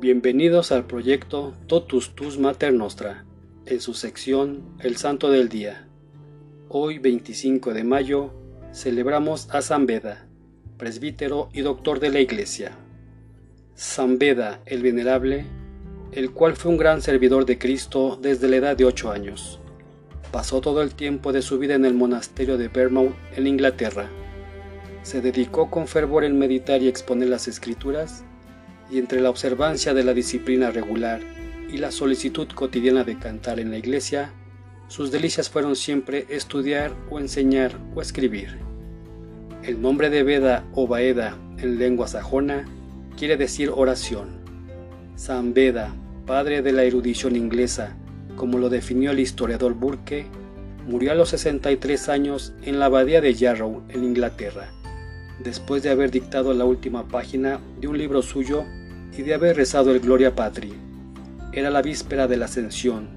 Bienvenidos al proyecto Totus Tus Mater Nostra, en su sección El Santo del Día. Hoy, 25 de mayo, celebramos a San Beda, presbítero y doctor de la Iglesia. San Beda el Venerable, el cual fue un gran servidor de Cristo desde la edad de ocho años. Pasó todo el tiempo de su vida en el monasterio de Vermouth, en Inglaterra. Se dedicó con fervor en meditar y exponer las escrituras, y entre la observancia de la disciplina regular y la solicitud cotidiana de cantar en la iglesia, sus delicias fueron siempre estudiar o enseñar o escribir. El nombre de Veda o Baeda en lengua sajona quiere decir oración. San Beda, padre de la erudición inglesa, como lo definió el historiador Burke, murió a los 63 años en la abadía de Yarrow, en Inglaterra, después de haber dictado la última página de un libro suyo y de haber rezado el Gloria Patri. Era la víspera de la Ascensión,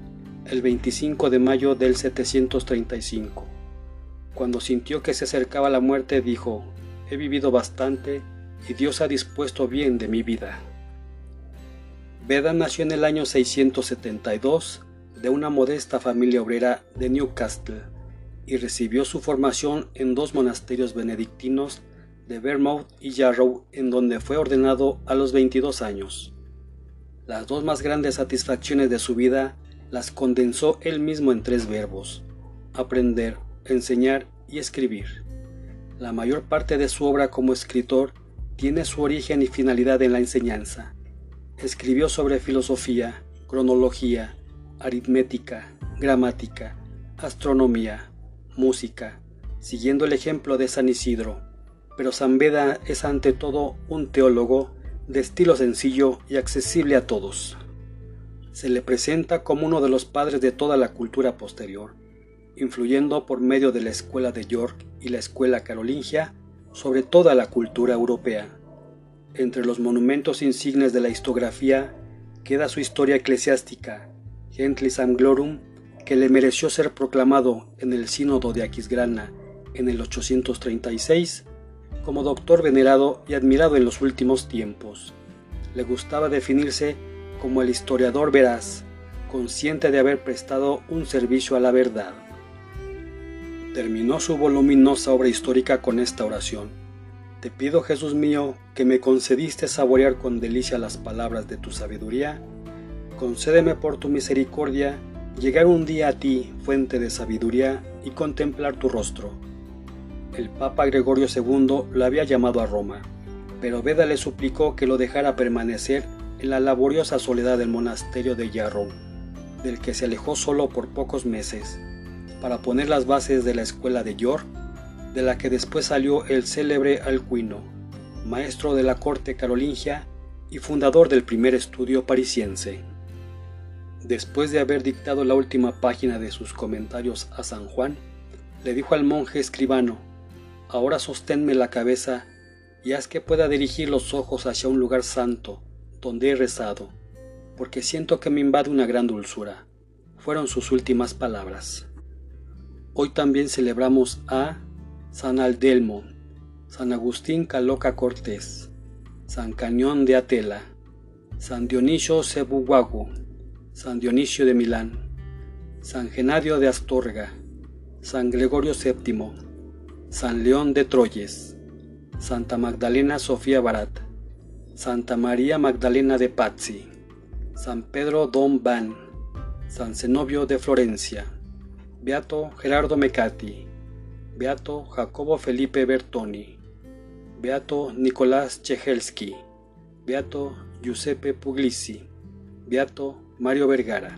el 25 de mayo del 735. Cuando sintió que se acercaba la muerte, dijo, He vivido bastante y Dios ha dispuesto bien de mi vida. Beda nació en el año 672 de una modesta familia obrera de Newcastle y recibió su formación en dos monasterios benedictinos de Vermouth y Yarrow, en donde fue ordenado a los 22 años. Las dos más grandes satisfacciones de su vida las condensó él mismo en tres verbos, aprender, enseñar y escribir. La mayor parte de su obra como escritor tiene su origen y finalidad en la enseñanza. Escribió sobre filosofía, cronología, aritmética, gramática, astronomía, música, siguiendo el ejemplo de San Isidro. Pero San Beda es ante todo un teólogo de estilo sencillo y accesible a todos. Se le presenta como uno de los padres de toda la cultura posterior, influyendo por medio de la escuela de York y la escuela carolingia sobre toda la cultura europea. Entre los monumentos insignes de la historiografía queda su historia eclesiástica, Gentlis Glorum, que le mereció ser proclamado en el Sínodo de Aquisgrana en el 836 como doctor venerado y admirado en los últimos tiempos. Le gustaba definirse como el historiador veraz, consciente de haber prestado un servicio a la verdad. Terminó su voluminosa obra histórica con esta oración. Te pido, Jesús mío, que me concediste saborear con delicia las palabras de tu sabiduría concédeme por tu misericordia llegar un día a ti, fuente de sabiduría, y contemplar tu rostro. El Papa Gregorio II lo había llamado a Roma, pero Beda le suplicó que lo dejara permanecer en la laboriosa soledad del monasterio de Yarrow, del que se alejó solo por pocos meses, para poner las bases de la escuela de York, de la que después salió el célebre Alcuino, maestro de la corte carolingia y fundador del primer estudio parisiense. Después de haber dictado la última página de sus comentarios a San Juan, le dijo al monje escribano, Ahora sosténme la cabeza y haz que pueda dirigir los ojos hacia un lugar santo, donde he rezado, porque siento que me invade una gran dulzura. Fueron sus últimas palabras. Hoy también celebramos a San Aldelmo, San Agustín Caloca Cortés, San Cañón de Atela, San Dionisio Cebuguagu, San Dionisio de Milán, San Genadio de Astorga, San Gregorio VII, San León de Troyes, Santa Magdalena Sofía Barat, Santa María Magdalena de Pazzi, San Pedro Don Van, San Zenobio de Florencia, Beato Gerardo Mecati, Beato Jacobo Felipe Bertoni, Beato Nicolás Chehelski, Beato Giuseppe Puglisi, Beato Mario Vergara.